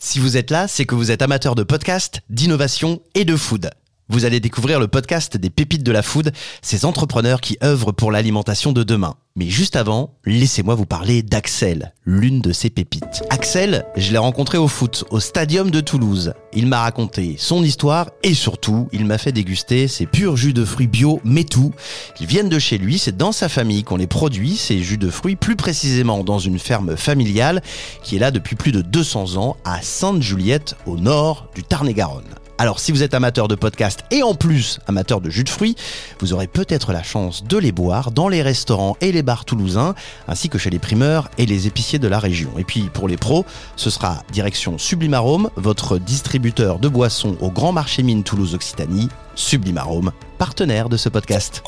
Si vous êtes là, c'est que vous êtes amateur de podcast, d'innovation et de food. Vous allez découvrir le podcast des pépites de la food, ces entrepreneurs qui œuvrent pour l'alimentation de demain. Mais juste avant, laissez-moi vous parler d'Axel, l'une de ces pépites. Axel, je l'ai rencontré au foot, au stadium de Toulouse. Il m'a raconté son histoire et surtout, il m'a fait déguster ses purs jus de fruits bio, mais tout. Ils viennent de chez lui, c'est dans sa famille qu'on les produit, ces jus de fruits, plus précisément dans une ferme familiale qui est là depuis plus de 200 ans à Sainte-Juliette, au nord du Tarn-et-Garonne. Alors si vous êtes amateur de podcast et en plus amateur de jus de fruits, vous aurez peut-être la chance de les boire dans les restaurants et les bars toulousains, ainsi que chez les primeurs et les épiciers de la région. Et puis pour les pros, ce sera direction Sublimarome, votre distributeur de boissons au Grand Marché Mine Toulouse Occitanie, Sublimarome, partenaire de ce podcast.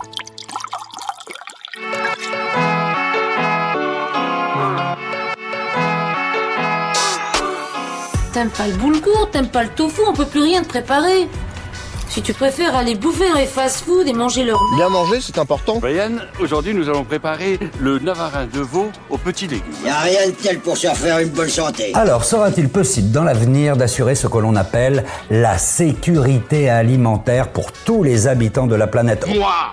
T'aimes pas le boulgour, t'aimes pas le tofu, on peut plus rien te préparer. Si tu préfères aller bouffer dans les fast-food et manger leur Bien manger, c'est important. Brian, aujourd'hui nous allons préparer le navarin de veau aux petits légumes. Y a rien de tel pour se faire une bonne santé. Alors, sera-t-il possible dans l'avenir d'assurer ce que l'on appelle la sécurité alimentaire pour tous les habitants de la planète? Moi,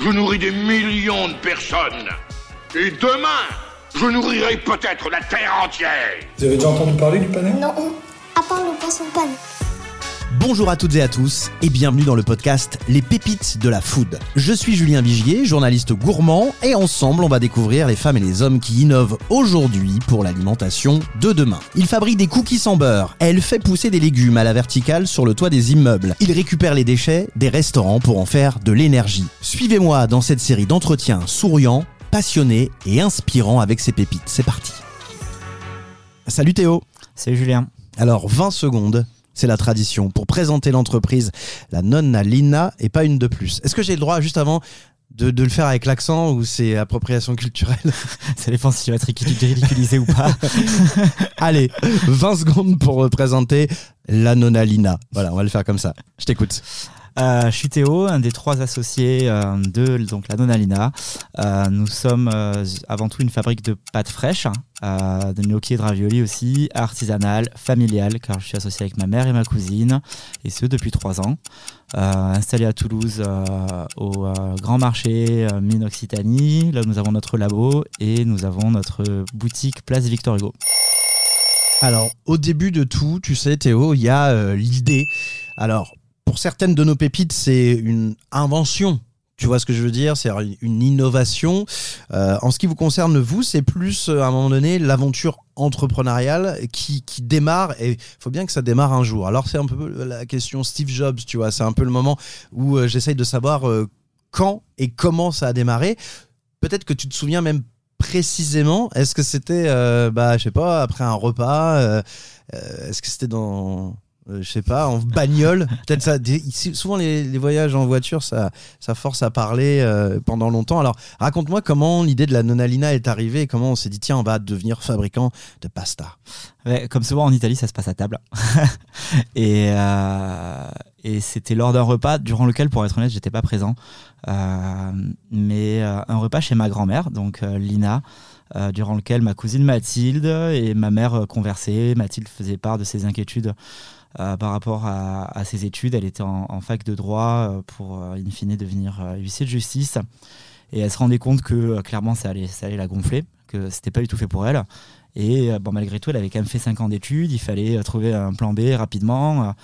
je nourris des millions de personnes. Et demain, je nourrirai peut-être la Terre entière. Vous avez déjà entendu parler du panais Non, à part le poisson panne. Bonjour à toutes et à tous et bienvenue dans le podcast Les pépites de la food. Je suis Julien Vigier, journaliste gourmand et ensemble on va découvrir les femmes et les hommes qui innovent aujourd'hui pour l'alimentation de demain. Il fabrique des cookies sans beurre, elle fait pousser des légumes à la verticale sur le toit des immeubles. Il récupère les déchets des restaurants pour en faire de l'énergie. Suivez-moi dans cette série d'entretiens souriants, passionnés et inspirants avec ces pépites. C'est parti. Salut Théo. Salut Julien. Alors 20 secondes c'est la tradition. Pour présenter l'entreprise, la nonna Lina et pas une de plus. Est-ce que j'ai le droit, juste avant, de, de le faire avec l'accent ou c'est appropriation culturelle? Ça dépend si tu vas être ridiculisé ou pas. Allez, 20 secondes pour présenter la nonna Lina. Voilà, on va le faire comme ça. Je t'écoute. Euh, je suis Théo, un des trois associés euh, de donc la Nonalina. Euh, nous sommes euh, avant tout une fabrique de pâtes fraîches, euh, de gnocchi et de ravioli aussi, artisanale, familiale, car je suis associé avec ma mère et ma cousine, et ce depuis trois ans. installé à Toulouse au Grand Marché Mine Occitanie, là nous avons notre labo et nous avons notre boutique Place Victor Hugo. Alors, au début de tout, tu sais, Théo, il y a l'idée. Alors, pour certaines de nos pépites, c'est une invention. Tu vois ce que je veux dire? C'est une innovation. Euh, en ce qui vous concerne, vous, c'est plus, à un moment donné, l'aventure entrepreneuriale qui, qui démarre. Et il faut bien que ça démarre un jour. Alors, c'est un peu la question Steve Jobs, tu vois. C'est un peu le moment où euh, j'essaye de savoir euh, quand et comment ça a démarré. Peut-être que tu te souviens même précisément. Est-ce que c'était, euh, bah, je sais pas, après un repas euh, Est-ce que c'était dans euh, je sais pas, en bagnole. Peut-être ça. Souvent les, voyages en voiture, ça, ça force à parler euh, pendant longtemps. Alors, raconte-moi comment l'idée de la nonalina est arrivée et comment on s'est dit tiens, on va devenir fabricant de pasta. Comme souvent en Italie, ça se passe à table. et euh, et c'était lors d'un repas durant lequel, pour être honnête, j'étais pas présent, euh, mais un repas chez ma grand-mère, donc Lina. Durant lequel ma cousine Mathilde et ma mère conversaient. Mathilde faisait part de ses inquiétudes par rapport à, ses études. Elle était en, fac de droit euh, pour, euh, in fine, devenir huissier de justice. Et elle se rendait compte que clairement, ça allait, ça allait la gonfler, que c'était pas du tout fait pour elle. Et bon, malgré tout, elle avait quand même fait 5 ans d'études. Il fallait trouver un plan B rapidement.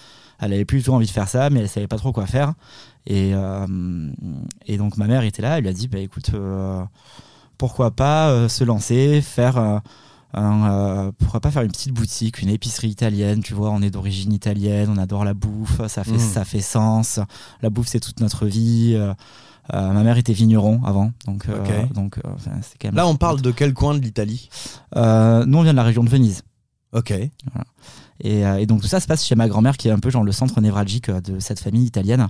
Elle avait plus du tout envie de faire ça, mais elle savait pas trop quoi faire. Et, donc, ma mère était là. Elle lui a dit bah, écoute, pourquoi pas se lancer, faire euh, pourquoi pas faire une petite boutique, une épicerie italienne, tu vois, on est d'origine italienne, on adore la bouffe, ça fait, mmh. ça fait sens, la bouffe c'est toute notre vie. Euh, euh, ma mère était vigneron avant, donc, okay. donc c'est quand même. Là, on parle de quel coin de l'Italie? Nous, on vient de la région de Venise. Ok. Voilà. Et, euh, et, donc tout ça se passe chez ma grand-mère qui est un peu genre le centre névralgique de cette famille italienne.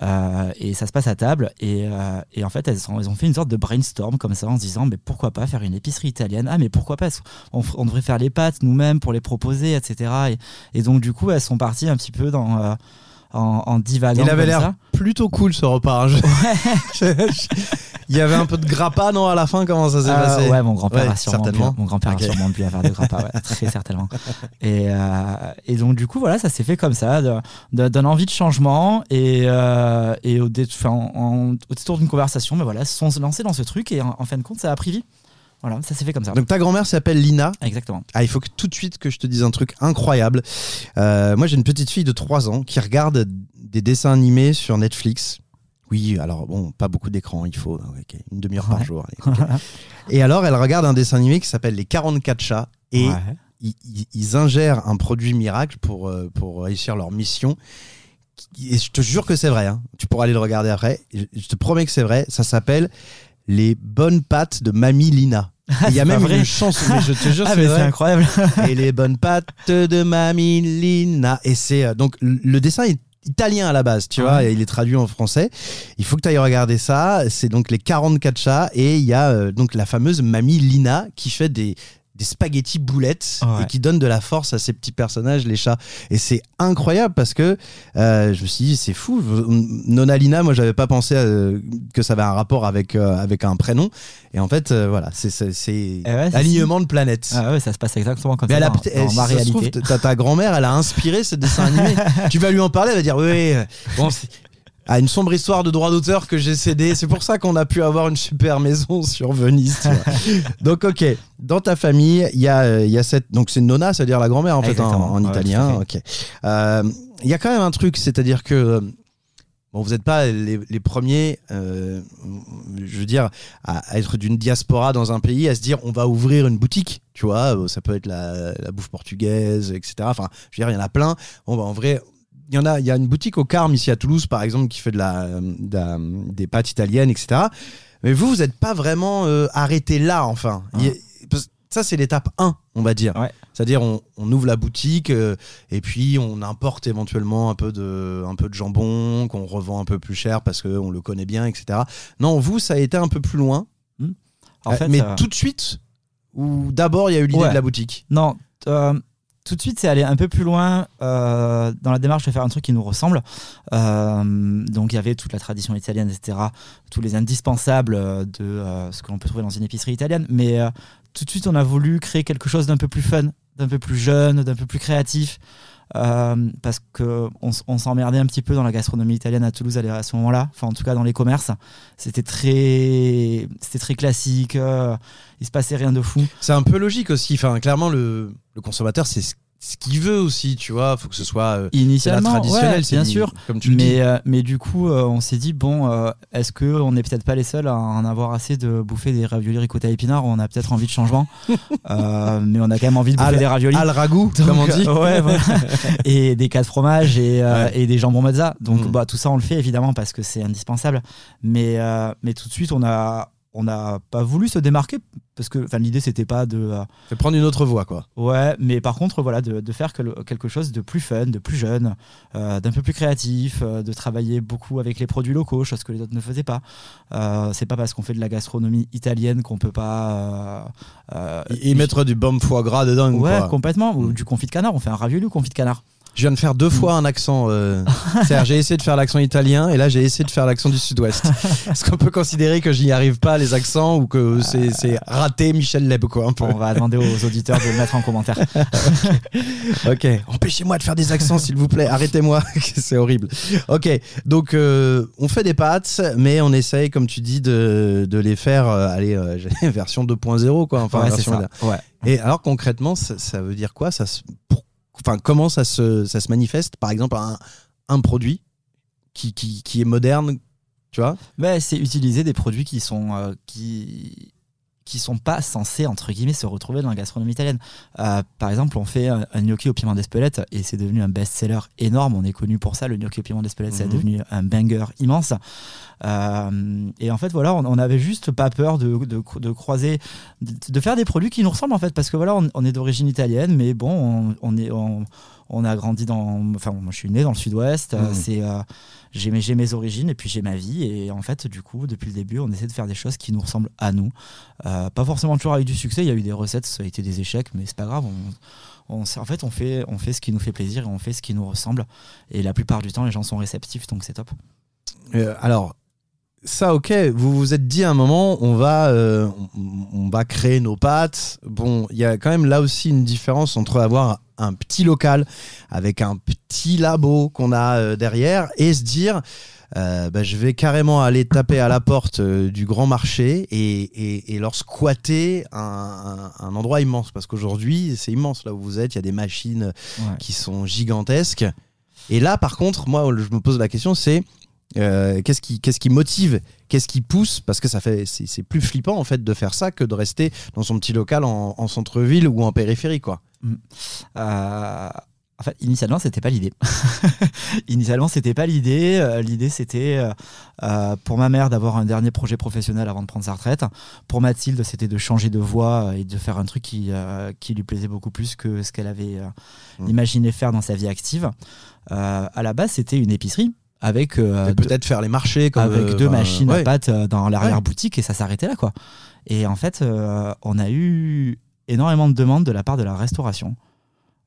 Euh, et ça se passe à table. Et, euh, en fait, elles, ont fait une sorte de brainstorm comme ça en se disant mais pourquoi pas faire une épicerie italienne? Ah mais pourquoi pas? On, devrait faire les pâtes nous-mêmes pour les proposer, etc. Et, donc du coup, elles sont parties un petit peu dans euh, en, en divaguant. Il avait l'air plutôt cool ce repas. Hein. Ouais. Il y avait un peu de grappa, non, à la fin Comment ça s'est Euh, passé ouais, mon grand-père Ouais, a sûrement certainement. bu, mon grand-père Ok. a sûrement faire de grappa, ouais, très certainement. Et, euh, et donc du coup voilà, ça s'est fait comme ça, de- de- d'un envie de changement et, euh, et au, dé- enfin, en- en- au détour d'une conversation, mais voilà, se sont lancés dans ce truc et en, en fin de compte, ça a pris vie. Voilà, ça s'est fait comme ça. Donc ta grand-mère s'appelle Lina. Exactement. Ah, il faut que tout de suite que je te dise un truc incroyable. Euh, moi, j'ai une petite fille de 3 ans qui regarde des dessins animés sur Netflix. Oui, alors bon, pas beaucoup d'écran, il faut ok, une demi-heure par jour. allez, et alors, elle regarde un dessin animé qui s'appelle Les 44 chats et Ouais. ils, ingèrent un produit miracle pour, euh, pour réussir leur mission. Et je te jure que c'est vrai, hein. tu pourras aller le regarder après. Je te promets que c'est vrai, ça s'appelle Les bonnes pattes de Mamie Lina. Et Il y a même une chanson, mais je te jure, Ah c'est incroyable. et les bonnes pattes de Mamie Lina. Et c'est euh, donc le dessin est italien à la base, tu vois, Ouais. et il est traduit en français. Il faut que tu ailles regarder ça. C'est donc les 44 chats et il y a euh, donc la fameuse Mamie Lina qui fait des des spaghettis boulettes Ouais. et qui donne de la force à ces petits personnages, les chats. Et c'est incroyable parce que euh, je me suis dit, c'est fou. Nona Lina, moi, j'avais pas pensé euh, que ça avait un rapport avec, euh, avec un prénom. Et en fait, euh, voilà, c'est Eh ouais, alignement de planètes. Ah ouais, ça se passe exactement comme Mais ça dans, dans si ma réalité. ta, ta grand-mère, elle a inspiré ce dessin animé. tu vas lui en parler, elle va dire oui, bon, ah, une sombre histoire de droit d'auteur que j'ai cédé. C'est pour ça qu'on a pu avoir une super maison sur Venise. tu vois. donc ok, dans ta famille, il y a, euh, y a cette, donc c'est Nona, c'est-à-dire la grand-mère en fait en, Exactement. en Ouais, italien. à. Euh, Il y a quand même un truc, c'est-à-dire que euh, Bon, vous n'êtes pas les, les premiers, euh, je veux dire, à, à être d'une diaspora dans un pays, à se dire on va ouvrir une boutique, tu vois, ça peut être la, la bouffe portugaise, etc. Enfin, je veux dire, il y en a plein. Bon, bah, en vrai, il y en a, il y a une boutique au Carme ici à Toulouse, par exemple, qui fait de la, de la- des pâtes italiennes, etc. Mais vous, vous n'êtes pas vraiment euh, arrêté là, enfin. Ah. A- ça, c'est l'étape 1, on va dire. Ouais. C'est-à-dire, on, on ouvre la boutique euh, et puis on importe éventuellement un peu de, un peu de jambon qu'on revend un peu plus cher parce qu'on le connaît bien, etc. Non, vous, ça a été un peu plus loin. En Euh, fait, mais tout de suite, ou d'abord, il y a eu l'idée Ouais. de la boutique? Non, tout de suite, c'est aller un peu plus loin euh, dans la démarche de faire un truc qui nous ressemble. Euh, donc, il y avait toute la tradition italienne, etc., tous les indispensables euh, de ce que l'on peut trouver dans une épicerie italienne. Mais tout de suite, on a voulu créer quelque chose d'un peu plus fun, d'un peu plus jeune, d'un peu plus créatif. parce qu'on on s'emmerdait un petit peu dans la gastronomie italienne à Toulouse à, ce moment-là, enfin en tout cas dans les commerces. C'était très, très classique, il se passait rien de fou. C'est un peu logique aussi. Enfin, clairement, le, le consommateur, c'est ce, ce qu'il veut aussi, tu vois. faut que ce soit euh, Initialement, ouais, c'est bien sûr. Comme tu le dis. Mais, euh, mais du coup, euh, on s'est dit, bon, euh, est-ce qu'on n'est peut-être pas les seuls à en avoir assez de bouffer des raviolis ricotta épinards? On a peut-être envie de changement. Euh, mais on a quand même envie de bouffer Al- des raviolis. Al ragoût, Donc, comme on dit. ouais, voilà. et des cas de fromage et, Ouais. et des jambons mozza. Donc Mm. bah, tout ça, on le fait évidemment parce que c'est indispensable. Mais, mais tout de suite, on a on n'a pas voulu se démarquer parce que enfin l'idée c'était pas de euh, prendre une autre voie, quoi. Ouais, mais par contre, voilà, de, de faire que- quelque chose de plus fun, de plus jeune, euh, d'un peu plus créatif, euh, de travailler beaucoup avec les produits locaux, chose que les autres ne faisaient pas. Euh, c'est pas parce qu'on fait de la gastronomie italienne qu'on peut pas. et mettre du bon foie gras dedans. Ouais, quoi. complètement. Ou Mm. du confit de canard. On fait un ravioli ou confit de canard. Je viens de faire deux fois un accent. euh, c'est-à-dire, j'ai essayé de faire l'accent italien et là, j'ai essayé de faire l'accent du sud-ouest. Est-ce qu'on peut considérer que j'y arrive pas, les accents, ou que c'est, c'est raté Michel Leb, quoi, un peu? On va demander aux auditeurs de le mettre en commentaire. Ok, empêchez-moi de faire des accents, s'il vous plaît. Arrêtez-moi, c'est horrible. Ok, donc euh, on fait des pâtes, mais on essaye, comme tu dis, de, de les faire, euh, allez, euh, version 2.0, quoi. Enfin, ouais, version ça. Ouais. Et alors concrètement, ça, ça veut dire quoi? Ça se, pour- enfin, Comment ça se, ça se manifeste Par exemple, un, produit qui, est moderne, tu vois? C'est utiliser des produits qui sont euh, qui qui sont pas censés entre guillemets se retrouver dans la gastronomie italienne. Euh, par exemple, on fait un, un gnocchi au piment d'Espelette et c'est devenu un best-seller énorme. On est connu pour ça. Le gnocchi au piment d'Espelette, c'est Mhm. devenu un banger immense. Euh, et en fait, voilà, on on avait juste pas peur de, de, de croiser, de, de faire des produits qui nous ressemblent en fait, parce que voilà, on, on est d'origine italienne, mais bon, on, on est on, a grandi dans, enfin, moi je suis né dans le Sud-Ouest. Mhm. C'est euh, j'ai mes, mes origines et puis j'ai ma vie. Et en fait, du coup, depuis le début, on essaie de faire des choses qui nous ressemblent à nous. Euh, pas forcément toujours avec du succès. Il y a eu des recettes, ça a été des échecs, mais c'est pas grave. On, en fait, on fait, on fait ce qui nous fait plaisir et on fait ce qui nous ressemble. Et la plupart du temps, les gens sont réceptifs, donc c'est top. Euh, Alors, ça, ok, vous vous êtes dit à un moment, on va, euh, on, on va créer nos pâtes. Bon, il y a quand même là aussi une différence entre avoir un petit local avec un petit labo qu'on a euh, derrière et se dire, euh, bah, je vais carrément aller taper à la porte euh, du grand marché et, et- et leur squatter un, un- un endroit immense. Parce qu'aujourd'hui, c'est immense là où vous êtes, il y a des machines Ouais. qui sont gigantesques. Et là, par contre, moi, je me pose la question, c'est euh, qu'est-ce qui, qu'est-ce qui motive, qu'est-ce qui pousse? Parce que ça fait, c'est, c'est plus flippant en fait de faire ça que de rester dans son petit local en, en centre-ville ou en périphérie, quoi. Euh, en fait, initialement, c'était pas l'idée. initialement, c'était pas l'idée. Euh, l'idée, c'était euh, euh, pour ma mère d'avoir un dernier projet professionnel avant de prendre sa retraite. Pour Mathilde, c'était de changer de voie et de faire un truc qui, euh, qui lui plaisait beaucoup plus que ce qu'elle avait euh, Mm. imaginé faire dans sa vie active. Euh, à la base, c'était une épicerie avec euh, peut-être faire les marchés comme, avec euh, deux machines ouais. à pâtes euh, dans l'arrière-boutique et ça s'arrêtait là quoi. Et en fait, euh, on a eu énormément de demandes de la part de la restauration.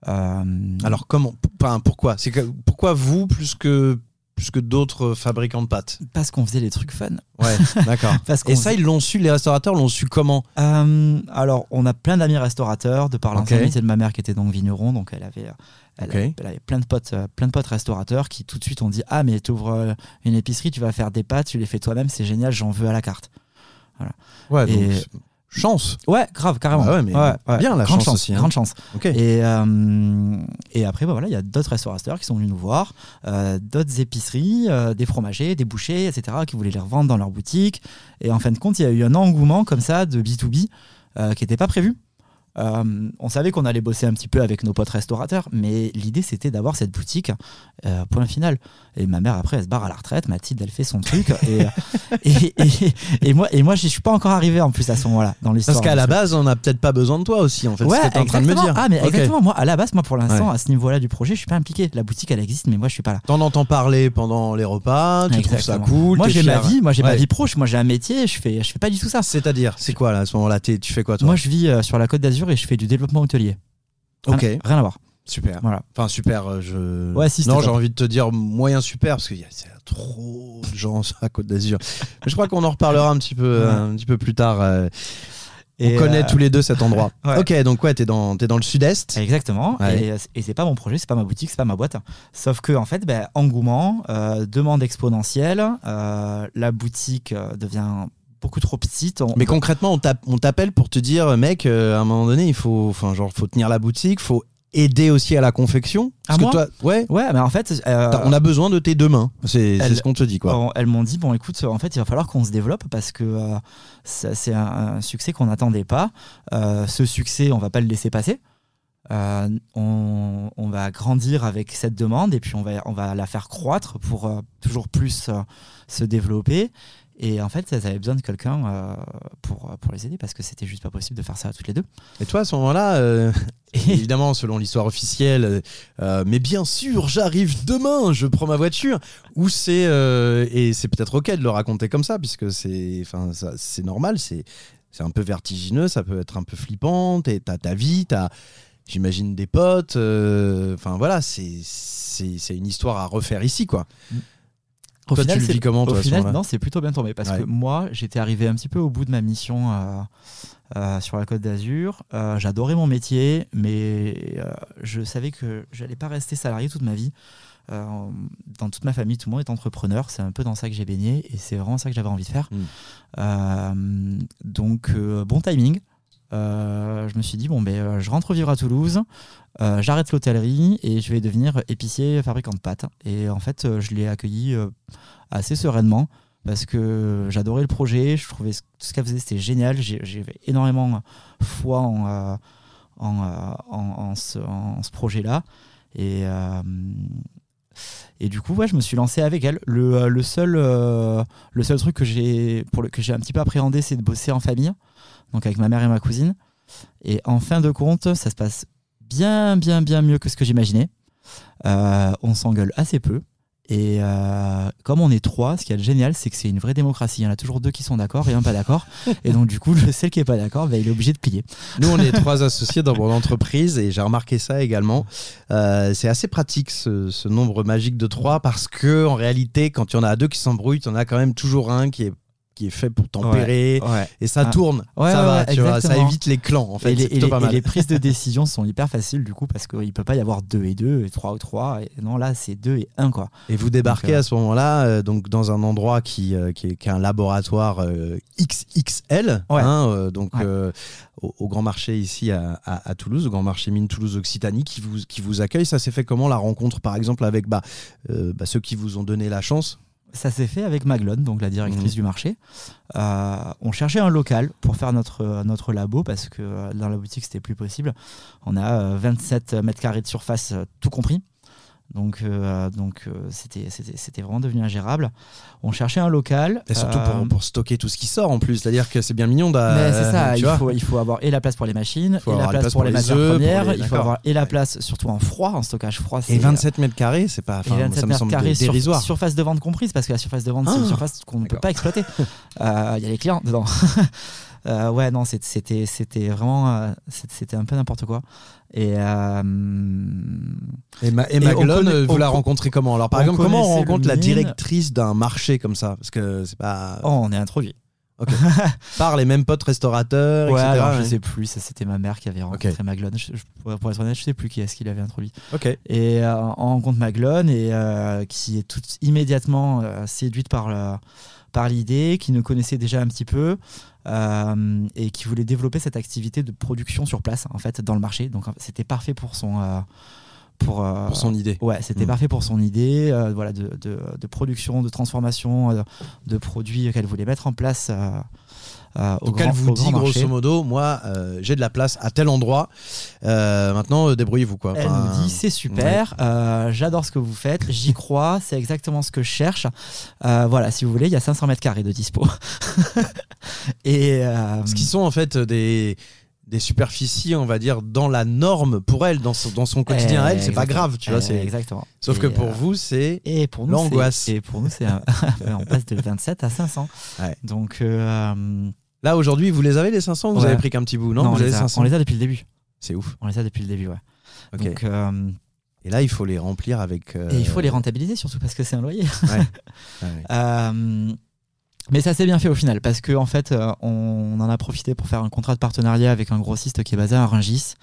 Euh, Alors comment enfin, Pourquoi? C'est pourquoi vous plus que plus que d'autres fabricants de pâtes? Parce qu'on faisait des trucs fun. Ouais, d'accord. Et ça, ils l'ont su, les restaurateurs l'ont su comment? Euh, alors, on a plein d'amis restaurateurs, de par Ok. l'ancienneté de ma mère qui était donc vigneron, donc elle avait, elle, avait, elle avait plein de potes, euh, plein de potes restaurateurs qui tout de suite ont dit ah mais tu ouvres une épicerie, tu vas faire des pâtes, tu les fais toi-même, c'est génial, j'en veux à la carte. Ouais, Et- donc, chance. Ouais, grave, carrément. Bah ouais, mais bien la grande chance aussi, hein. grande chance. Ok. Et, euh, et après, bah voilà, il y a d'autres restaurateurs qui sont venus nous voir, euh, d'autres épiceries, euh, des fromagers, des bouchers, etc., qui voulaient les revendre dans leur boutique. Et en fin de compte, il y a eu un engouement comme ça de B2B euh, qui n'était pas prévu. Euh, on savait qu'on allait bosser un petit peu avec nos potes restaurateurs, mais l'idée c'était d'avoir cette boutique, euh, point final. Et ma mère après elle se barre à la retraite, Mathilde elle fait son truc, et, et, et, et moi, et moi je suis pas encore arrivé en plus à ce moment-là dans l'histoire. Parce qu'à la base, on n'a peut-être pas besoin de toi aussi, en fait. Ouais, ce que t'es en train de me dire. Ah, mais exactement. Moi, à la base, moi, pour l'instant, Ouais. à ce niveau-là du projet, je suis pas impliqué. La boutique, elle existe, mais moi, je suis pas là. T'en entends parler pendant les repas, tu trouves ça cool. Moi, j'ai ma vie, moi, j'ai ma vie pro. Moi, j'ai un métier. Je fais, je fais pas du tout ça. C'est-à-dire, c'est quoi là à ce moment-là Tu fais quoi toi? Moi, je vis euh, sur la Côte d'Azur et je fais du développement hôtelier. Rien- Ok, Rien à voir. super. Voilà. Enfin, super. euh, Je... Ouais, si, non, j'ai envie de te dire moyen super parce qu'il y a trop de gens la Côte d'Azur. Je crois qu'on en reparlera un petit peu, Ouais. un petit peu plus tard. euh, Et, on connaît euh, tous les deux cet endroit. ouais. Ok, donc ouais, t'es dans, dans le sud-est. Exactement. Ouais. Et, et c'est pas mon projet, c'est pas ma boutique, c'est pas ma boîte. Sauf que, en fait, ben, engouement, euh, demande exponentielle, euh, la boutique devient beaucoup trop petite. On- Mais concrètement, on t'app- on t'appelle pour te dire, mec, euh, à un moment donné, il faut, enfin, genre, faut tenir la boutique, faut aider aussi à la confection. Parce À que moi? toi, ouais, Ouais, mais en fait, euh, on a besoin de tes deux mains. C'est ce qu'on te dit, quoi. On- elles m'ont dit bon écoute en fait il va falloir qu'on se développe parce que euh, c'est un, un succès qu'on n'attendait pas Euh, ce succès on va pas le laisser passer on, on va grandir avec cette demande et puis on va, on va la faire croître pour toujours plus se développer et en fait elles avaient besoin de quelqu'un euh, pour, pour les aider parce que c'était juste pas possible de faire ça toutes les deux Et toi, à ce moment-là, euh, évidemment, selon l'histoire officielle, euh, euh, mais bien sûr, j'arrive demain, je prends ma voiture. Ou c'est euh, et c'est peut-être ok de le raconter comme ça, puisque c'est, normal, c'est, un peu vertigineux, ça peut être un peu flippant. T'as ta vie, t'as, j'imagine des potes. euh, Enfin voilà, c'est, une histoire à refaire ici, quoi. Au Toi, final, tu le vis comment, Au toi, final, moment-là non, c'est plutôt bien tombé parce Ouais. que moi, j'étais arrivé un petit peu au bout de ma mission euh, euh, sur la Côte d'Azur. Euh, J'adorais mon métier, mais euh, je savais que j'allais pas rester salarié toute ma vie. Euh, dans toute ma famille, tout le monde est entrepreneur. C'est un peu dans ça que j'ai baigné et c'est vraiment ça que j'avais envie de faire. Mm. Euh, donc, euh, bon timing. Euh, je me suis dit, bon, ben, euh, je rentre vivre à Toulouse, euh, j'arrête l'hôtellerie et je vais devenir épicier fabricant de pâtes. Et en fait, je l'ai accueilli assez sereinement parce que j'adorais le projet, je trouvais ce, qu'elle faisait, c'était génial. J'avais énormément foi en, en, en- ce, projet-là. Et, et du coup, je me suis lancé avec elle. Le, euh, le, seul, euh, le seul truc que j'ai un petit peu appréhendé, c'est de bosser en famille, donc avec ma mère et ma cousine. Et en fin de compte, ça se passe bien, bien, bien mieux que ce que j'imaginais. Euh, on s'engueule assez peu. Et euh, comme on est trois, ce qui est génial, c'est que c'est une vraie démocratie. Il y en a toujours deux qui sont d'accord et un pas d'accord. et donc, du coup, le celle qui est pas d'accord, bah, il est obligé de plier. Nous, on est trois associés dans mon entreprise et j'ai remarqué ça également. Euh, c'est assez pratique ce, ce nombre magique de trois parce que en réalité, quand il y en a deux qui s'embrouillent, il y en a quand même toujours un qui est qui est fait pour tempérer Ouais. et ça Ah. tourne Ouais, ça ouais, va ouais, tu vois ça exactement. évite les clans en fait et, les, et les- pas et mal les prises de décision sont hyper faciles du coup parce qu'il peut pas y avoir deux et deux, et trois ou trois. Et non, là, c'est deux et un quoi. Et vous débarquez Donc, euh, à ce moment-là euh, donc dans un endroit qui, euh, qui, est, qui est un laboratoire euh, XXL, hein, donc au, au Grand Marché ici à, à- à Toulouse, au Grand Marché Mine Toulouse Occitanie, qui vous, qui vous accueille. Ça s'est fait comment la rencontre par exemple avec bah, bah, ceux qui vous ont donné la chance? Ça s'est fait avec Maglone, donc la directrice Mhm. du marché. Euh, on cherchait un local pour faire notre, notre labo parce que euh, dans la boutique c'était plus possible. On a euh, 27 mètres carrés de surface, euh, tout compris. Donc, euh, donc euh, c'était, c'était, c'était vraiment devenu ingérable. On cherchait un local. Et surtout euh, pour, pour stocker tout ce qui sort en plus. C'est-à-dire que c'est bien mignon d'a- Mais c'est ça, il faut, il faut avoir et la place pour les machines, et la place, pour les matières œufs, pour premières, les- il faut avoir et la place surtout en froid, en stockage froid. Et c'est- 27 mètres carrés, c'est pas. et Enfin, 27 ça me mètres semble carrés sur- dérisoire. surface de vente comprise, parce que la surface de vente, c'est une Ah. surface qu'on ne peut pas exploiter. Il y a les clients dedans. Euh, ouais, non, c'était c'était vraiment. euh, C'était un peu n'importe quoi. Et. euh, Et, Ma- et Et on Maglone, vous la co- rencontrez comment Alors par exemple, comment on rencontre la directrice d'un marché comme ça Parce que c'est pas. Oh, on est introduit. Par les mêmes potes restaurateurs, Ouais, etc. alors, je sais plus, ça, c'était ma mère qui avait rencontré Maglone. Je- je- pour être honnête, je sais plus qui est-ce qui l'avait introduit. Ok. Et euh, on rencontre Maglone et euh, qui est tout immédiatement euh, séduite par le- par l'idée, qui nous connaissait déjà un petit peu euh, et qui voulait développer cette activité de production sur place en fait dans le marché. Donc c'était parfait pour son euh, pour, euh, Pour son idée. Ouais, c'était Mm. parfait pour son idée, euh, voilà, de, de- de production, de transformation, euh, de produits qu'elle voulait mettre en place. euh, Donc grand, elle vous dit grosso modo, moi euh, j'ai de la place à tel endroit. Euh, maintenant débrouillez-vous quoi. Elle Enfin, nous dit c'est super, j'adore ce que vous faites, j'y crois, c'est exactement ce que je cherche. Voilà, si vous voulez, il y a 500 mètres carrés de dispo. et Ce qui sont en fait des des superficies, on va dire, dans la norme pour elle, dans son, dans son quotidien à elle, c'est pas grave, tu vois. C'est exactement. Sauf Et, que pour euh, vous, c'est et pour nous, l'angoisse. c'est- Et pour nous, c'est un- on passe de 27 à 500. Ouais. Donc euh, là aujourd'hui, vous les avez les 500 ou Vous Ouais. avez pris qu'un petit bout Non, on, vous avez les a, 500. on les a depuis le début. C'est ouf. On les a depuis le début, ouais. Ok. Donc, euh, Et là, il faut les remplir avec. Et il faut les rentabiliser surtout parce que c'est un loyer. Ouais. Ouais. Euh, mais ça s'est bien fait au final parce que en fait euh, on en a profité pour faire un contrat de partenariat avec un grossiste qui est basé à Rungis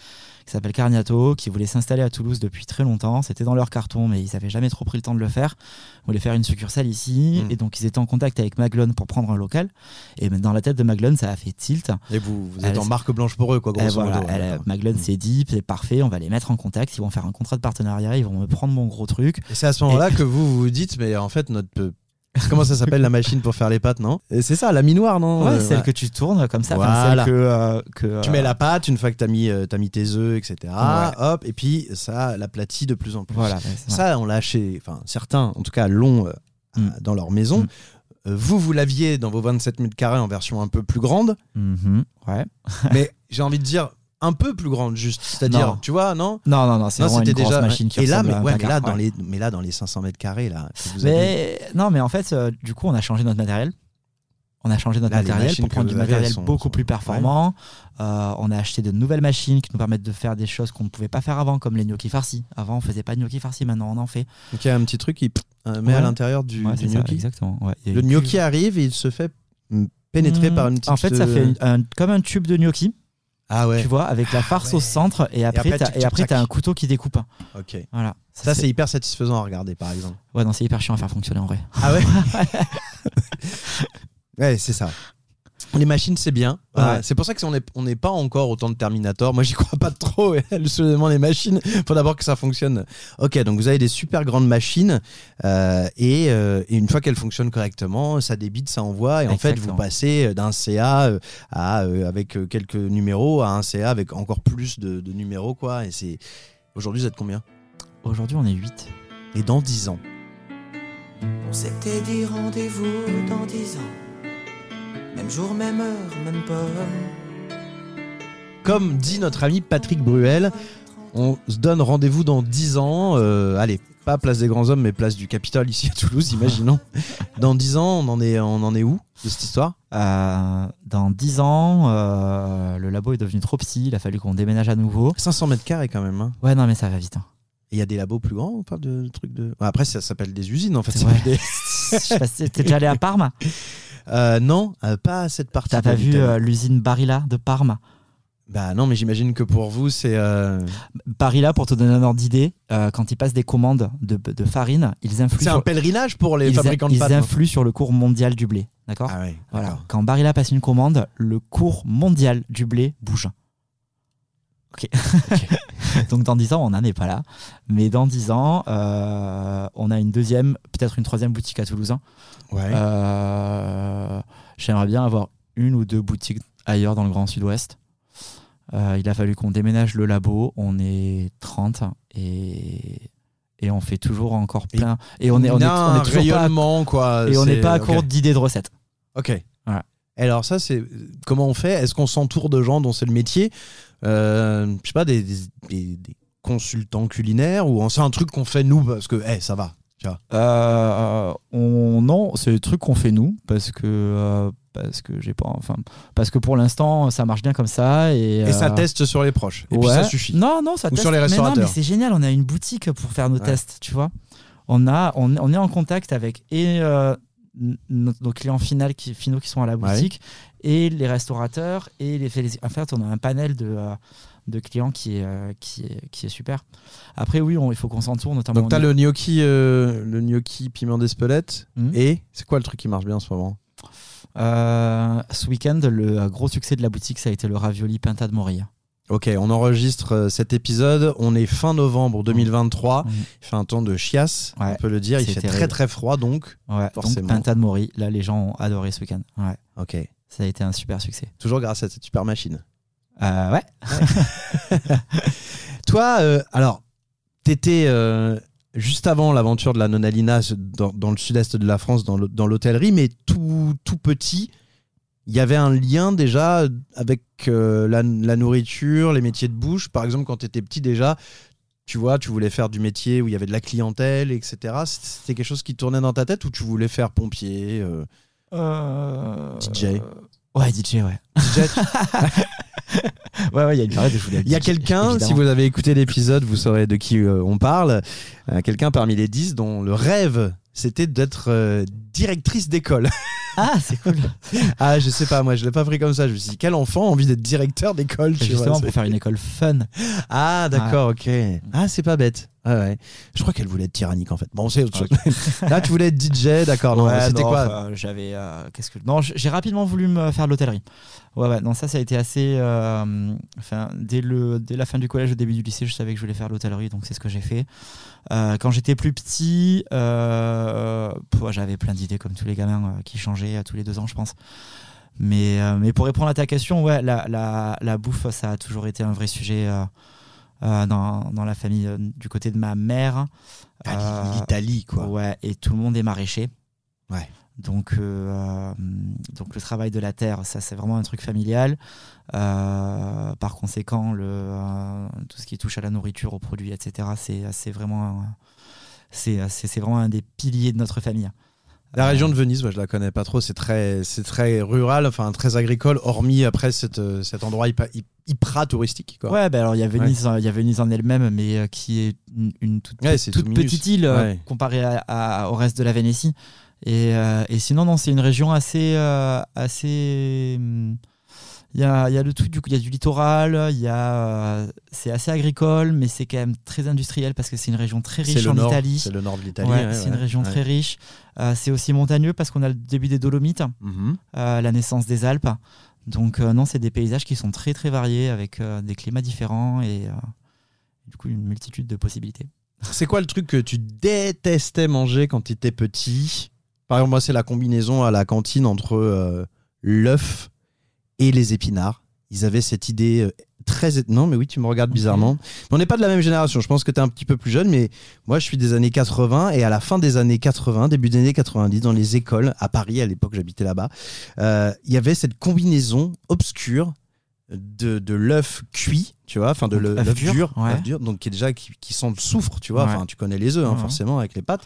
qui s'appelle Carniato qui voulait s'installer à Toulouse depuis très longtemps c'était dans leur carton mais ils n'avaient jamais trop pris le temps de le faire ils voulaient faire une succursale ici Mm. et donc ils étaient en contact avec Maglone pour prendre un local et dans la tête de Maglone ça a fait tilt Et vous, vous êtes Elle- en marque blanche pour eux, quoi, grosso voilà, modo. elle-. Maglone s'est dit c'est parfait on va les mettre en contact ils vont faire un contrat de partenariat ils vont me prendre mon gros truc Et c'est à ce moment-là que vous vous dites, mais en fait, notre. Comment ça s'appelle la machine pour faire les pâtes, non C'est ça, la minoire, non ouais, Euh, celle ouais. que tu tournes comme ça Voilà. celle que, euh, que Tu mets la pâte une fois que tu as mis, euh, t'as mis tes œufs, etc. Ouais. Hop, et puis ça l'aplatit de plus en plus. voilà ça. On l'a chez. Enfin, certains, en tout cas, l'ont euh, Mm. dans leur maison. Mm. Euh, vous, vous l'aviez dans vos 27 mètres carrés en version un peu plus grande, Mhm, ouais. mais j'ai envie de dire un peu plus grande, juste. C'est-à-dire, tu vois, non Non, non, non, c'est vraiment une c'était grosse déjà. machine qui et là, mais, ouais, là, dans les, mais là, dans les 500 mètres carrés, là, avez- Mais non, mais en fait, euh, du coup, on a changé notre matériel. On a changé notre Là, matériel pour prendre du matériel sont- beaucoup sont- plus performant. Euh, on a acheté de nouvelles machines qui nous permettent de faire des choses qu'on ne pouvait pas faire avant, comme les gnocchi farcis. Avant, on faisait pas de gnocchi farcis, maintenant on en fait. Donc il y a un petit truc qui euh, met à l'intérieur du, Ouais, du ça, gnocchi. exactement. Le gnocchi arrive et il se fait mm, pénétrer Hmm, par une petite. En fait, ça fait un- comme un tube de gnocchi, Ah ouais. tu vois, avec la farce au ouais. centre, et après, et après, t'as un couteau qui découpe. Ok. Voilà. Ça, c'est hyper satisfaisant à regarder, par exemple. Ouais, non, c'est hyper chiant à faire fonctionner en vrai. Ah ouais Ouais, c'est ça. Les machines, c'est bien. Ouais. Euh, c'est pour ça qu'on n'est on n'est pas encore autant de Terminator. Moi, j'y crois pas trop. Seulement les machines, faut d'abord que ça fonctionne. Ok, donc vous avez des super grandes machines euh, et, euh, et une fois qu'elles fonctionnent correctement, ça débite, ça envoie. Et en fait, vous passez d'un CA euh, à, euh, avec quelques numéros à un CA avec encore plus de, de numéros. quoi. Et c'est aujourd'hui, vous êtes combien? Aujourd'hui, on est 8. Et dans 10 ans? On s'était dit rendez-vous dans dix ans. Même jour, même heure, même pomme. Comme dit notre ami Patrick Bruel, On se donne rendez-vous dans 10 ans. euh, allez, pas place des grands hommes, mais place du Capitole ici à Toulouse, imaginons. dans 10 ans, on en est, on en est où de cette histoire? Euh, dans 10 ans, euh, le labo est devenu trop petit, il a fallu qu'on déménage à nouveau. 500 mètres carrés quand même. hein. Ouais, non, mais ça va vite. hein. Et il y a des labos plus grands ou pas de trucs de. Après, ça s'appelle des usines en fait. T'es déjà allé à Parme Euh, non, euh, pas cette partie. T'as pas vu euh, l'usine Barilla de Parme? Bah non, mais j'imagine que pour vous, c'est. euh, Barilla, pour te donner un ordre d'idée, quand ils passent des commandes de, de farine, ils influent, C'est un sur, pèlerinage pour les ils, fabricants de ils pâtes. hein. influent sur le cours mondial du blé. D'accord? Ah ouais, Voilà. Quand Barilla passe une commande, le cours mondial du blé bouge. Ok. Donc dans 10 ans, on n'en est pas là. Mais dans 10 ans, euh, on a une deuxième, peut-être une troisième boutique à Toulouse. Ouais. Euh, J'aimerais bien avoir une ou deux boutiques ailleurs dans le Grand Sud-Ouest. Euh, il a fallu qu'on déménage le labo. On est 30 et, et on fait toujours encore plein. Et, on est, on est, on est toujours pas à- rayonnement, quoi. et on n'est pas à court d'idées de recettes. Ok. Voilà. Alors ça, c'est comment on fait? Est-ce qu'on s'entoure de gens dont c'est le métier? Je sais pas, des, des- des- des consultants culinaires ou c'est un truc qu'on fait nous parce que, eh, ça va. Tu vois. Euh, on, non, c'est le truc qu'on fait nous parce que euh, parce que j'ai pas enfin parce que pour l'instant ça marche bien comme ça et, Et ça euh, teste sur les proches. Et puis ouais. ça suffit. Non, non, ça Ou teste. sur les Mais non, restaurateurs. mais c'est génial, on a une boutique pour faire nos Ouais. tests, tu vois. On, a, on, on est en contact avec et, euh, nos, nos clients finaux qui, finaux qui sont à la Ouais. boutique et les restaurateurs. Et les, en fait, on a un panel de, euh, de clients qui est, euh, qui, est, qui est super. Après, oui, on- il faut qu'on s'entoure, notamment. Donc t'as le gnocchi, euh, le gnocchi piment d'Espelette. Mhm. Et c'est quoi le truc qui marche bien en ce moment? Ce week-end, le gros succès de la boutique, ça a été le ravioli Pinta de Morille. Ok, on enregistre euh, cet épisode. On est fin novembre 2023. Mhm. Il fait un temps de chiasse, Ouais, on peut le dire. Il fait très terrible. très froid donc. Ouais, Forcément. donc Pinta de Morille, là, les gens ont adoré ce week-end. Ouais, Ok. ça a été un super succès. Toujours grâce à cette super machine. Euh, ouais. Toi, euh, alors, t'étais euh, juste avant l'aventure de la Nonalina dans, dans le sud-est de la France, dans l'hôtellerie, mais tout, tout petit. Il y avait un lien déjà avec euh, la, la nourriture, les métiers de bouche. Par exemple, quand tu étais petit déjà, tu vois, tu voulais faire du métier où il y avait de la clientèle, etc. C'était quelque chose qui tournait dans ta tête ou tu voulais faire pompier euh, DJ. Ouais, DJ, ouais. DJ Ouais, ouais, il y a une période Il y a quelqu'un, si vous avez écouté l'épisode, vous saurez de qui euh, on parle. Euh, quelqu'un parmi les 10 dont le rêve, c'était d'être euh, directrice d'école. Ah, c'est cool. ah, je sais pas, moi, je l'ai pas pris comme ça. Je me suis dit, quel enfant a envie d'être directeur d'école tu vois, Justement, c'est- pour faire une école fun. Ah, d'accord, ok. Ah, c'est pas bête. Ouais, ouais. Je crois qu'elle voulait être tyrannique en fait. Bon, c'est autre chose. Là, tu voulais être DJ, d'accord. Ouais, C'était quoi J'avais. euh, Qu'est-ce que. Non, j'ai rapidement voulu me faire de l'hôtellerie. Ouais, ouais, non, ça, ça a été assez. euh, Enfin, dès, le, dès la fin du collège, au début du lycée, je savais que je voulais faire de l'hôtellerie, donc c'est ce que j'ai fait. Euh, quand j'étais plus petit, j'avais plein d'idées, comme tous les gamins qui changeaient tous les deux ans, je pense. Mais, mais pour répondre à ta question, ouais, la, la, la bouffe, ça a toujours été un vrai sujet euh, dans, dans la famille euh, du côté de ma mère. Ah, Euh, L'Italie, quoi. Ouais, et tout le monde est maraîcher. Ouais. Donc, euh, donc le travail de la terre, ça c'est vraiment un truc familial. Euh, par conséquent, le, euh, tout ce qui touche à la nourriture, aux produits, etc., c'est c'est vraiment, un- c'est c'est- c'est vraiment un des piliers de notre famille. La région de Venise, moi, je la connais pas trop. C'est très, c'est très rural, enfin très agricole, hormis après cette, cet endroit hypa, hy- hyper touristique. Quoi. Ouais, bah alors il y a Venise, il y a Venise en elle-même, mais euh, qui est une, une toute, Ouais, c'est toute tout minus. petite île euh, comparée à- à- au reste de la Vénétie. Et, euh, et sinon, non, c'est une région assez, euh, assez. hum, Il y a, il y a le truc, du coup, il y a du littoral, il y a, euh, c'est assez agricole, mais c'est quand même très industriel parce que c'est une région très riche en nord, Italie. c'est le nord de l'Italie. Ouais, ouais, c'est une région Ouais. très riche. Euh, c'est aussi montagneux parce qu'on a le début des Dolomites, Mhm. euh, la naissance des Alpes. Donc euh, non, c'est des paysages qui sont très très variés avec euh, des climats différents et euh, du coup une multitude de possibilités. C'est quoi le truc que tu détestais manger quand tu étais petit? Par exemple, moi, c'est la combinaison à la cantine entre l'œuf et les épinards. Ils avaient cette idée très. Non, mais oui, tu me regardes bizarrement. Mais on n'est pas de la même génération. Je pense que tu es un petit peu plus jeune, mais moi, je suis des années 80. Et à la fin des années 80, début des années 90, dans les écoles, à Paris, à l'époque, j'habitais là-bas, euh, il y avait cette combinaison obscure de, de l'œuf cuit, tu vois, enfin de l'œuf dur, dur, ouais. œuf dur, donc qui est déjà qui, qui sent le soufre, tu vois. Ouais. Enfin, tu connais les œufs, hein, Ouais. forcément, avec les pâtes.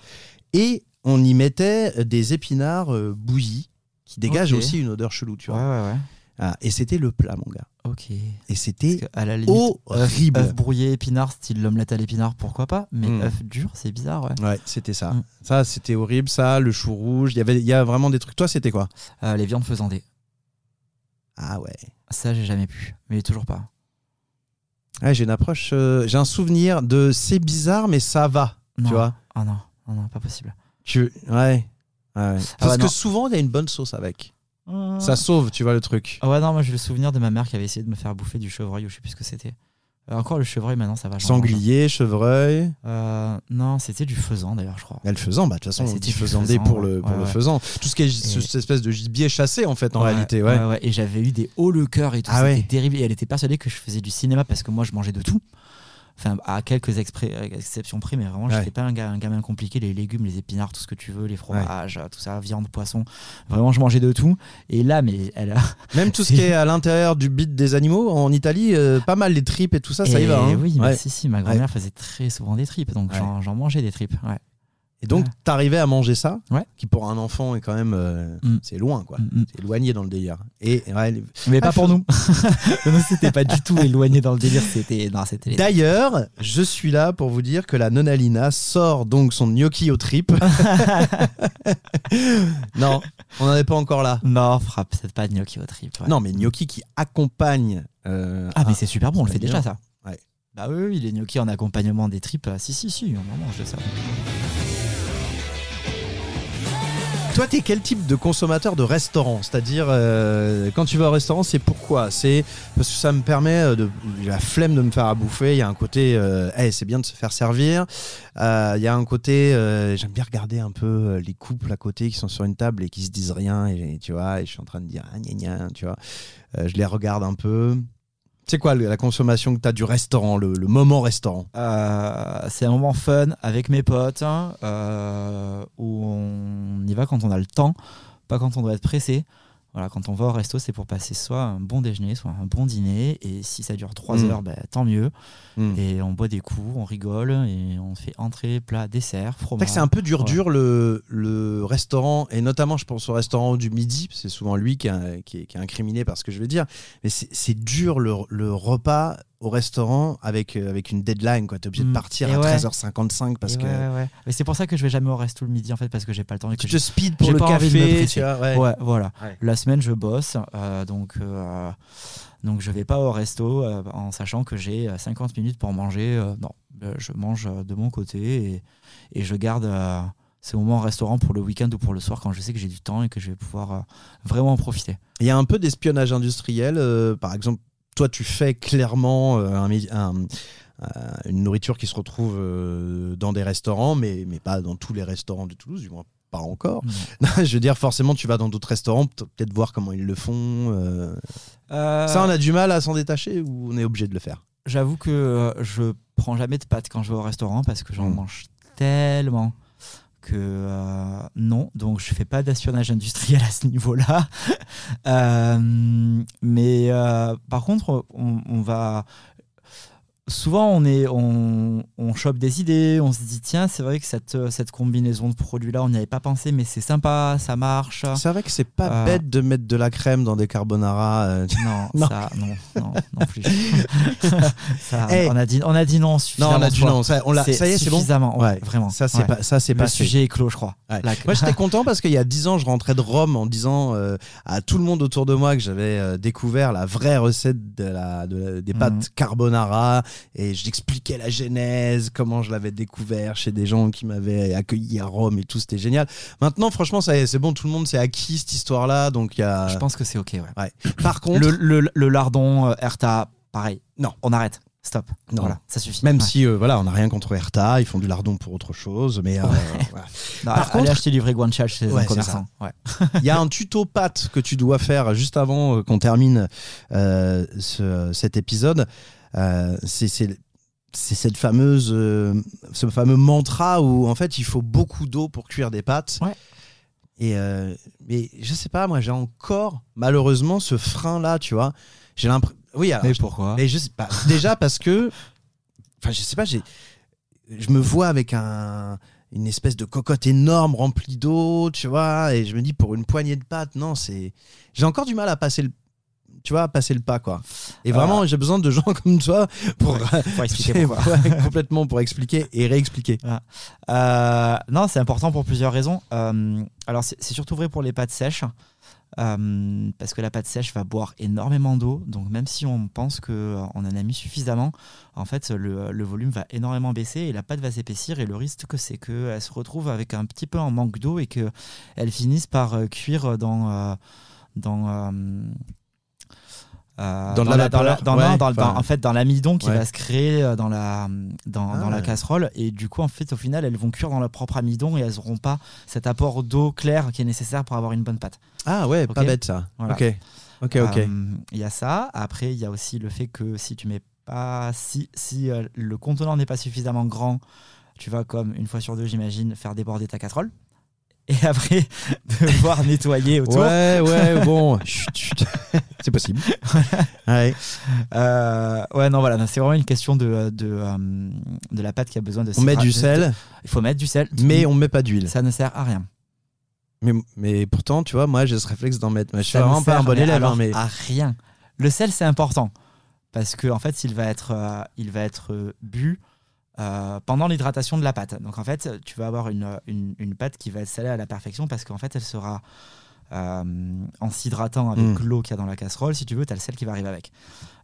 Et on y mettait des épinards euh, bouillis qui dégagent aussi une odeur chelou, tu vois. Ah, et c'était le plat, mon gars. Ok. Et c'était Parce horrible. œuf brouillé épinard, style l'omelette à l'épinard, pourquoi pas Mais Mm. œuf dur, c'est bizarre, ouais. Ouais, c'était ça. Mm. Ça, c'était horrible. Ça, le chou rouge. Il y avait, il y a vraiment des trucs. Toi, c'était quoi? Euh, les viandes faisandées. Ah ouais. Ça, j'ai jamais pu. Mais toujours pas. Ouais, j'ai une approche. euh, j'ai un souvenir de c'est bizarre, mais ça va. Non. Tu vois Ah non, non, non, pas possible. Tu, ouais. ouais. Parce Ah ouais, que souvent, il y a une bonne sauce avec. Ça sauve, tu vois le truc. Ah ouais, non, moi j'ai le souvenir de ma mère qui avait essayé de me faire bouffer du chevreuil ou je sais plus ce que c'était. Euh, encore le chevreuil maintenant, ça va. mange. Sanglier, chevreuil. Euh, non, c'était du faisan d'ailleurs, je crois. Elle faisant, bah de toute façon, c'était faisandé faisan, pour le pour Ouais, le ouais. faisant. Tout ce qui est Et- cette espèce de gibier chassé en fait en Ouais, réalité, ouais. ouais. Et j'avais eu des hauts le cœur et tout. Ah c'était ouais. terrible. Et elle était persuadée que je faisais du cinéma parce que moi je mangeais de tout. Enfin, à quelques exceptions près, mais vraiment, j'étais pas un, ga- un gamin compliqué. Les légumes, les épinards, tout ce que tu veux, les fromages, tout ça, viande, poisson. Vraiment, je mangeais de tout. Et là, mais elle a. Même tout ce qui est à l'intérieur du bit des animaux en Italie, euh, pas mal les tripes et tout ça, ça y va. hein. Oui, mais si, si, ma grand-mère faisait très souvent des tripes, donc j'en mangeais des tripes. Ouais. Et donc, Ouais. t'arrivais à manger ça, Ouais. qui pour un enfant est quand même, euh, Mm. c'est loin quoi. Mm, mm. C'est éloigné dans le délire. Et ouais, les- Mais Ah, pas pour nous. nous, c'était pas du tout éloigné dans le délire. C'était. D'ailleurs, je suis là pour vous dire que la nonalina sort donc son gnocchi aux tripes. non, on n'en est pas encore là. Non, frappe, c'est pas gnocchi aux tripes. ouais. Non, mais gnocchi qui accompagne. euh, Ah, mais c'est super bon, on le fait déjà ça. Bah oui, les gnocchis en accompagnement des tripes, euh, si, si, si, on en mange de ça. Toi, t'es quel type de consommateur de restaurant? C'est-à-dire, euh, quand tu vas au restaurant, c'est pourquoi? C'est parce que ça me permet euh, de. La flemme de me faire à bouffer. Il y a un côté, euh, hey, c'est bien de se faire servir. Euh, Il y a un côté, j'aime bien regarder un peu les couples à côté qui sont sur une table et qui se disent rien. Et tu vois, et je suis en train de dire, ah, gna, gna, tu vois. Je les regarde un peu. C'est quoi la consommation que tu as du restaurant, le, le moment restaurant? Euh, c'est un moment fun avec mes potes hein, euh, où on y va quand on a le temps, pas quand on doit être pressé. Voilà, quand on va au resto, c'est pour passer soit un bon déjeuner, soit un bon dîner. Et si ça dure trois Mm. heures, ben, tant mieux. Mm. Et on boit des coups, on rigole et on fait entrée, plat, dessert, fromage. c'est un peu dur, Ouais. dur le, le restaurant, et notamment je pense au restaurant du midi, c'est souvent lui qui est, qui, est, qui est incriminé par ce que je veux dire, mais c'est c'est dur le, le repas au restaurant avec, euh, avec une deadline, quoi. T'es obligé de Mm. partir Et à ouais. 13h55 parce Et que ouais, ouais. Mais c'est pour ça que je vais jamais au resto le midi en fait parce que j'ai pas le temps et que tu te speed pour le pas envie de me café, presser. tu vois, ouais. Ouais, voilà. Ouais. La semaine, je bosse, euh, donc, euh, donc je vais pas au resto euh, en sachant que j'ai euh, 50 minutes pour manger. euh, non, je mange de mon côté et, et je garde euh, ces moments au restaurant pour le week-end ou pour le soir quand je sais que j'ai du temps et que je vais pouvoir euh, vraiment en profiter. Il y a un peu d'espionnage industriel, euh, par exemple, toi tu fais clairement euh, un mi- un- euh, une nourriture qui se retrouve euh, dans des restaurants, mais, mais pas dans tous les restaurants de Toulouse, du moins pas encore. Non. je veux dire, forcément, tu vas dans d'autres restaurants, peut- peut-être voir comment ils le font. euh. Euh, Ça, on a du mal à s'en détacher ou on est obligé de le faire? J'avoue que je prends jamais de pâtes quand je vais au restaurant parce que j'en Mm. mange tellement que euh, non, donc je fais pas d'espionnage industriel à ce niveau-là. Euh, mais euh, par contre, on, on va souvent on est on, on chope des idées, on se dit tiens c'est vrai que cette, cette combinaison de produits là on n'y avait pas pensé mais c'est sympa, ça marche. C'est vrai que c'est pas Euh. bête de mettre de la crème dans des carbonara. euh. Non, Non. ça non non non plus. Ça, Hey. on a dit on a dit non Non, suffisamment on a fois. non. Ça, on l'a- C'est ça y est, c'est bon. suffisamment, ouais, Ouais. vraiment. Ça, c'est Ouais. pas, ça, c'est Le passé. sujet est clos, je crois. Ouais. Là, Moi, j'étais content parce qu'il y a 10 ans, je rentrais de Rome en disant euh, à tout le monde autour de moi que j'avais euh, découvert la vraie recette de la, de la- des pâtes Mhm. carbonara et j'expliquais la genèse, comment je l'avais découvert chez des gens qui m'avaient accueilli à Rome et tout, c'était génial. Maintenant, franchement, c'est bon, tout le monde s'est acquis cette histoire-là, donc il y a. je pense que c'est ok. Ouais. Ouais. Par contre, Le, le, le lardon, euh, Erta, pareil. Non. on arrête. Stop. Non. Voilà, ça suffit. même Ouais. si euh, voilà, on n'a rien contre Erta, ils font du lardon pour autre chose, mais euh, voilà. Non, par allez contre- acheter du vrai guanciale chez Ouais, un commerçant. Ouais. Il y a un tuto pâte que tu dois faire juste avant euh, qu'on termine euh, ce- cet épisode. Euh, c'est cette fameuse, euh, ce fameux mantra où en fait il faut beaucoup d'eau pour cuire des pâtes. Ouais. Et euh, mais je sais pas, moi j'ai encore malheureusement ce frein là, tu vois. J'ai l'impression. Oui, alors, Mais pourquoi mais je sais pas. Déjà parce que, enfin, je sais pas, j'ai, je me vois avec un, une espèce de cocotte énorme remplie d'eau, tu vois, et je me dis pour une poignée de pâtes, non, c'est, j'ai encore du mal à passer le, tu vois, passer le pas, quoi. Et vraiment, j'ai besoin de gens comme toi pour, Pour expliquer pourquoi. Ouais, complètement pour expliquer et réexpliquer. Euh, non, c'est important pour plusieurs raisons. Euh, alors, c'est surtout vrai pour les pâtes sèches. euh, parce que la pâte sèche va boire énormément d'eau, donc même si on pense qu'on en a mis suffisamment, en fait le, le volume va énormément baisser et la pâte va s'épaissir et le risque que c'est qu'elle se retrouve avec un petit peu en manque d'eau et qu'elle finisse par cuire dans, dans, euh, Dans de la la- dans la- vapeur dans- Ouais, non, dans le- dans- enfin- en fait dans l'amidon qui Ouais. va se créer euh, dans la dans, Ah. la casserole et du coup en fait au final elles vont cuire dans leur propre amidon et elles n'auront pas cet apport d'eau claire qui est nécessaire pour avoir une bonne pâte. Ah ouais, pas bête ça. Voilà. Ok, ok, ok. Euh, Il y a ça. Après il y a aussi le fait que si tu mets pas si si euh, le contenant n'est pas suffisamment grand, tu vas comme une fois sur deux j'imagine faire déborder ta casserole et après devoir nettoyer autour. Ouais, ouais, bon, chut, chut. c'est possible. Ouais. Euh, ouais, non, voilà, c'est vraiment une question de, de, euh, de la pâte qui a besoin de On met du sel, Il faut mettre du sel, mais on met pas d'huile. ça ne sert à rien. Mais, mais pourtant, tu vois, moi j'ai ce réflexe d'en mettre. Mais je suis Ça ne vraiment pas un bon élève, alors hein, mais. à rien. Le sel, c'est important parce que en fait, il va être, euh, il va être euh, bu euh, pendant l'hydratation de la pâte. Donc en fait, tu vas avoir une, une, une pâte qui va être salée à la perfection parce qu'en fait, elle sera euh, en s'hydratant avec Mm. l'eau qu'il y a dans la casserole. Si tu veux, tu as le sel qui va arriver avec.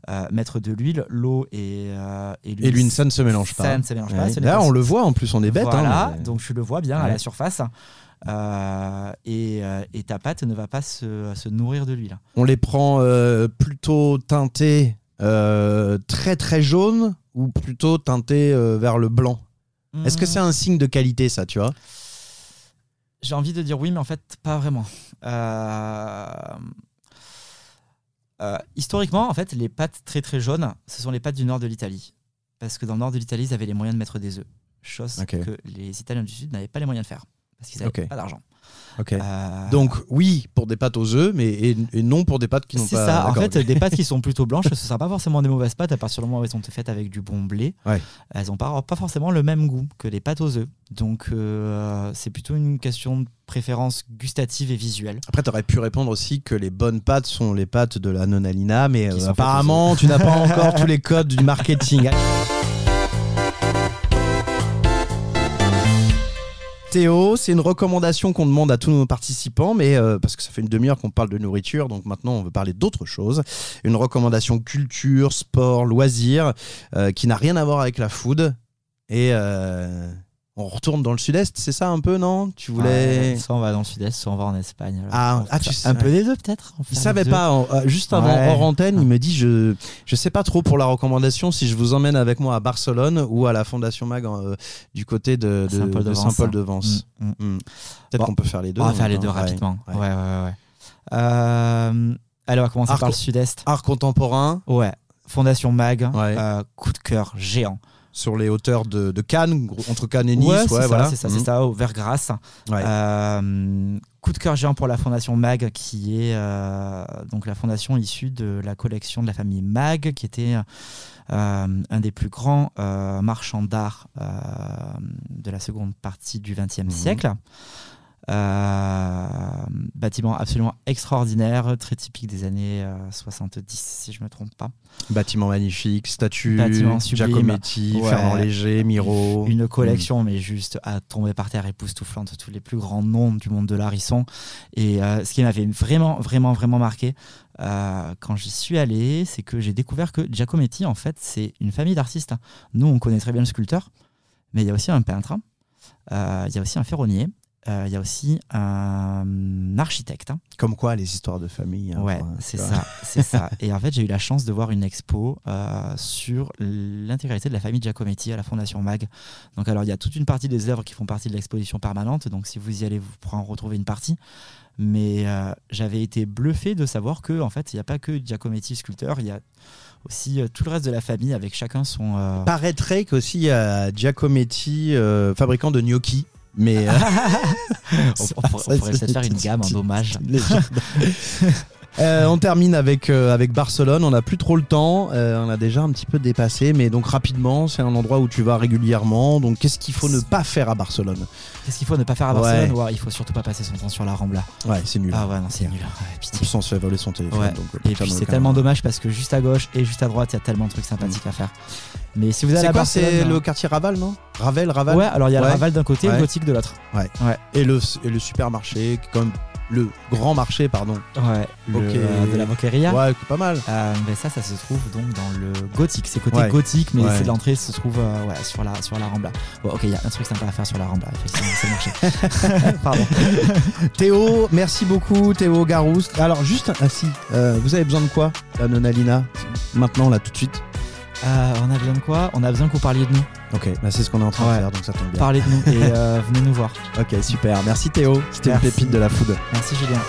Euh, mettre de l'huile, l'eau et, euh, et l'huile. Et l'huile, ça ne se mélange pas. Ça ne se mélange pas. Ouais. Là, pas- on le voit en plus, on est bête. voilà, hein, mais- donc tu le vois bien à la surface. Et, et ta pâte ne va pas se, se nourrir de l'huile. On les prend plutôt teintés euh, très très jaune ou plutôt teintés euh, vers le blanc. Est-ce que c'est un signe de qualité, ça, tu vois J'ai envie de dire oui, mais en fait, pas vraiment. Euh, historiquement, en fait, les pâtes très très jaunes, ce sont les pâtes du nord de l'Italie. Parce que dans le nord de l'Italie, ils avaient les moyens de mettre des œufs. Chose que les Italiens du Sud n'avaient pas les moyens de faire. Parce qu'ils n'avaient pas d'argent. Ok. Euh, Donc, oui pour des pâtes aux œufs, mais et, et non pour des pâtes qui n'ont c'est pas. ça. En fait, des pâtes qui sont plutôt blanches, ce ne sera pas forcément des mauvaises pâtes à partir du moment où elles sont faites avec du bon blé. Ouais. Elles n'ont pas, pas forcément le même goût que les pâtes aux œufs. Donc, euh, c'est plutôt une question de préférence gustative et visuelle. Après, tu aurais pu répondre aussi que les bonnes pâtes sont les pâtes de la nonalina, mais euh, apparemment, tu n'as pas encore tous les codes du marketing. Théo, c'est une recommandation qu'on demande à tous nos participants, mais euh, parce que ça fait une demi-heure qu'on parle de nourriture, donc maintenant on veut parler d'autre chose. Une recommandation culture, sport, loisirs, euh, qui n'a rien à voir avec la food. Et euh, on retourne dans le sud-est, c'est ça un peu, non? Tu voulais. Ouais, soit on va dans le sud-est, soit on va en Espagne. alors. Ah, ah, tu sais- un peu des deux peut-être. Il savait pas, en- euh, juste avant, Ouais. hors antenne, il me dit je je sais pas trop pour la recommandation si je vous emmène avec moi à Barcelone ou à la Fondation Mag euh, du côté de, de- Saint-Paul de de Vence. Saint-paul-de-Vence. Mm, mm. Hmm. Peut-être Bon, qu'on peut faire les deux. On va faire les deux rapidement. Ouais. Ouais, ouais, ouais. Euh, allez, on va commencer Art- par le sud-est. Art contemporain Ouais. Fondation Mag, Ouais. euh, coup de cœur géant. Sur les hauteurs de, de Cannes, entre Cannes et Nice. ouais, Ouais, c'est ça, voilà. c'est ça, c'est ça, au Vergrasse. Ouais. Euh, coup de cœur géant pour la fondation MAG, qui est euh, donc la fondation issue de la collection de la famille MAG, qui était euh, un des plus grands marchands d'art de la seconde partie du XXe Mhm. siècle. Euh, bâtiment absolument extraordinaire, très typique des années euh, 70, si je ne me trompe pas. Bâtiment magnifique, statue, Bâtiment sublime. Giacometti, Ouais. Fernand Léger, Miro. Une collection, mais juste à tomber par terre époustouflante. Tous les plus grands noms du monde de l'art y sont. Et euh, ce qui m'avait vraiment, vraiment, vraiment marqué euh, quand j'y suis allé, c'est que j'ai découvert que Giacometti, en fait, c'est une famille d'artistes. Nous, on connaît très bien le sculpteur, mais il y a aussi un peintre, euh, il y a aussi un ferronnier, euh, il y a aussi un architecte. Comme quoi, les histoires de famille. hein, Ouais, enfin, c'est ça, c'est ça. Et en fait, j'ai eu la chance de voir une expo euh, sur l'intégralité de la famille Giacometti à la Fondation Mag. Donc, alors, il y a toute une partie des œuvres qui font partie de l'exposition permanente. Donc, si vous y allez, vous pourrez en retrouver une partie. Mais euh, j'avais été bluffé de savoir que, en fait, il n'y a pas que Giacometti sculpteur, il y a aussi euh, tout le reste de la famille avec chacun son. euh, Paraîtrait qu'aussi il y a Giacometti, euh, fabricant de gnocchi. Mais euh, on, on pourrait, on pourrait peut-être faire une gamme en hommage. Euh, on termine avec, euh, avec Barcelone. On n'a plus trop le temps. Euh, on a déjà un petit peu dépassé. Mais donc, rapidement, c'est un endroit où tu vas régulièrement. Donc, qu'est-ce qu'il faut ne pas faire à Barcelone? Qu'est-ce qu'il faut ne pas faire à Barcelone? Ouais. Il faut surtout pas passer son temps sur la Rambla. Ouais, c'est nul. Ah ouais, non, c'est nul. Ouais, pitié. On se fait voler son téléphone. Ouais. Donc, et puis, c'est tellement dommage parce que juste à gauche et juste à droite, il y a tellement de trucs sympathiques à faire. Mais si vous allez à quoi, Barcelone. C'est le quartier Raval, non? Ravel, Raval? Ouais, alors il y a le Raval d'un côté et le gothique de l'autre. Ouais. Ouais. Et, le, et le supermarché, comme le grand marché, pardon. Ouais, le, euh, de la Boqueria. Ouais, pas mal. Euh, mais ça, ça se trouve donc dans le gothique. C'est côté Ouais. gothique, mais Ouais. c'est l'entrée se trouve euh, ouais, sur la sur la Rambla. Bon, ok, il y a un truc sympa à faire sur la Rambla. Effectivement, c'est le marché. Pardon. Théo, merci beaucoup, Théo Garouste. Alors, juste, ah si, euh, vous avez besoin de quoi, la Nonalina? Maintenant, là, tout de suite Euh, on a besoin de quoi On a besoin que vous parliez de nous. Ok, là, c'est ce qu'on est en train Ouais. de faire, donc ça tombe bien. Parlez de nous et euh, venez nous voir. Ok, super. Merci Théo. C'était une pépite de la food. Merci Julien.